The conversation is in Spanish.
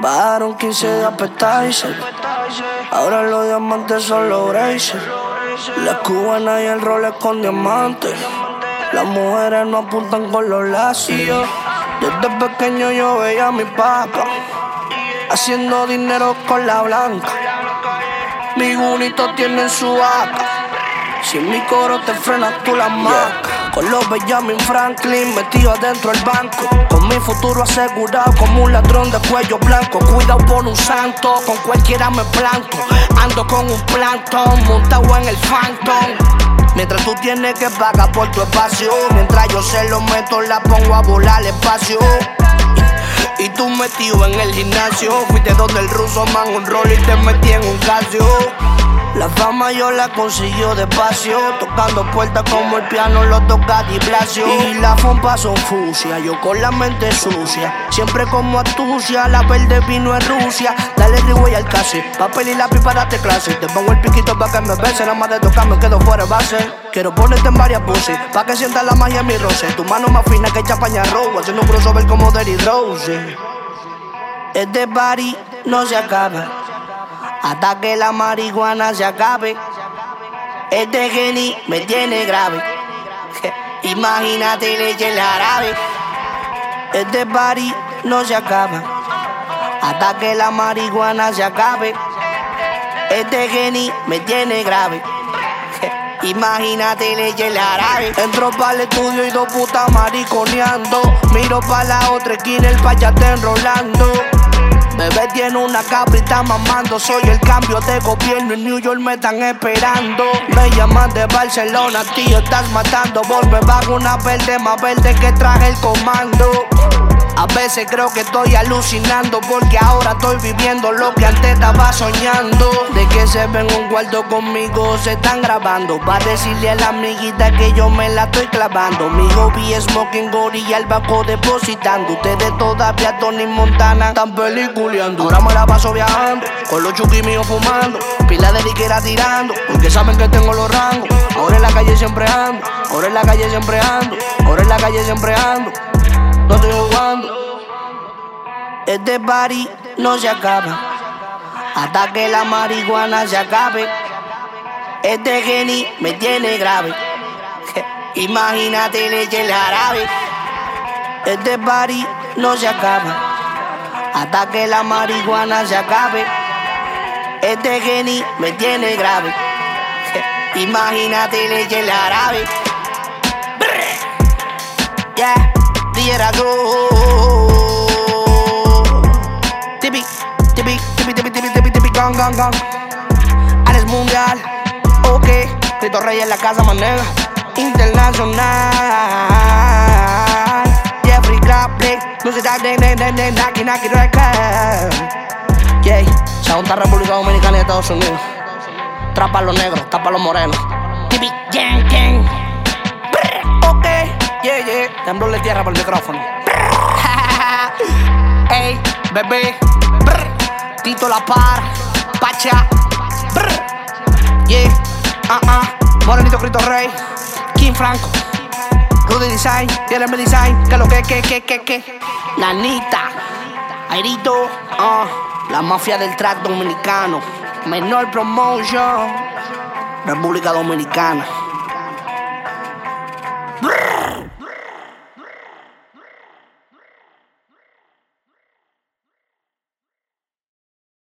Bajaron 15 de appetizer. Ahora los diamantes son los braces. La cubana y el Rolex con diamantes. Las mujeres no apuntan con los lazos. Desde pequeño yo veía a mi papá haciendo dinero con la blanca. Mi bonito tienen su vaca. Si en mi coro te frenas, tú la marcas. Con los Benjamin Franklin metido adentro del banco. Con mi futuro asegurado como un ladrón de cuello blanco. Cuidado por un santo, con cualquiera me planto. Ando con un plantón montado en el Phantom. Mientras tú tienes que pagar por tu espacio. Mientras yo se lo meto, la pongo a volar espacio. Y tú metido en el gimnasio. Fuiste donde el ruso man un rol y te metí en un casio. La fama yo la consiguió despacio, tocando puertas como el piano lo toca Di. Y la fompa son fusia, yo con la mente sucia. Siempre como astucia, la verde vino en Rusia. Dale y al casi, papel y lápiz para darte clase. Te pongo el piquito para que me bese, nada más de tocarme quedo fuera de base. Quiero ponerte en varias poses, pa' que sientas la magia en mi roce. Tu mano más fina que chapaña robo, haciendo un crossover como Derry Rose. Este party no se acaba hasta que la marihuana se acabe. Este geni me tiene grave. Imagínate leche el jarabe. Este party no se acaba hasta que la marihuana se acabe. Este geni me tiene grave. Imagínate leche el jarabe. Entro para el estudio y dos putas mariconeando. Miro para la otra esquina, el payate enrolando. Bebé tiene una cabrita mamando. Soy el cambio de gobierno. En New York me están esperando. Me llaman de Barcelona, tío, estás matando. Volve bajo una verde más verde que traje el comando. A veces creo que estoy alucinando porque ahora estoy viviendo lo que antes estaba soñando. De que se ven un cuarto conmigo, se están grabando. Va a decirle a la amiguita que yo me la estoy clavando. Mi hobby es smoking y al banco depositando. Ustedes todavía Tony Montana están peliculeando. Ahora me la paso viajando, con los chuki míos fumando. Pila de liquera tirando, porque saben que tengo los rangos. Ahora en la calle siempre ando, ahora en la calle siempre ando, ahora en la calle siempre ando no estoy jugando. Este party no se acaba hasta que la marihuana se acabe. Este geni me tiene grave. Imagínate leche el jarabe. Este party no se acaba hasta que la marihuana se acabe. Este geni me tiene grave. Imagínate leche el jarabe. Diera go. Tipi, tipi, tipi, tipi, tipi, tipi, tipi, gang, gang, gang. Ares mundial, ok. Rito Rey en la casa, manega. Internacional. Jeffrey Grappling. No se da de, de, de, de, naki, naki, record. Yeah, Segunda República Dominicana y Estados Unidos. Trapa a los negros, tapa a los morenos. Tipi, gang, gang. Yeah. Temblorle tierra por el micrófono. Ey, bebé. Brr. Tito La Par. Pacha. Brr. Yeah. Uh uh. Morenito Cristo Rey. King Franco. Rudy Design. Tierra Design. Que lo que, que, que, que, que. Nanita. Airito. Uh. La mafia del track dominicano. Menor promotion. República Dominicana.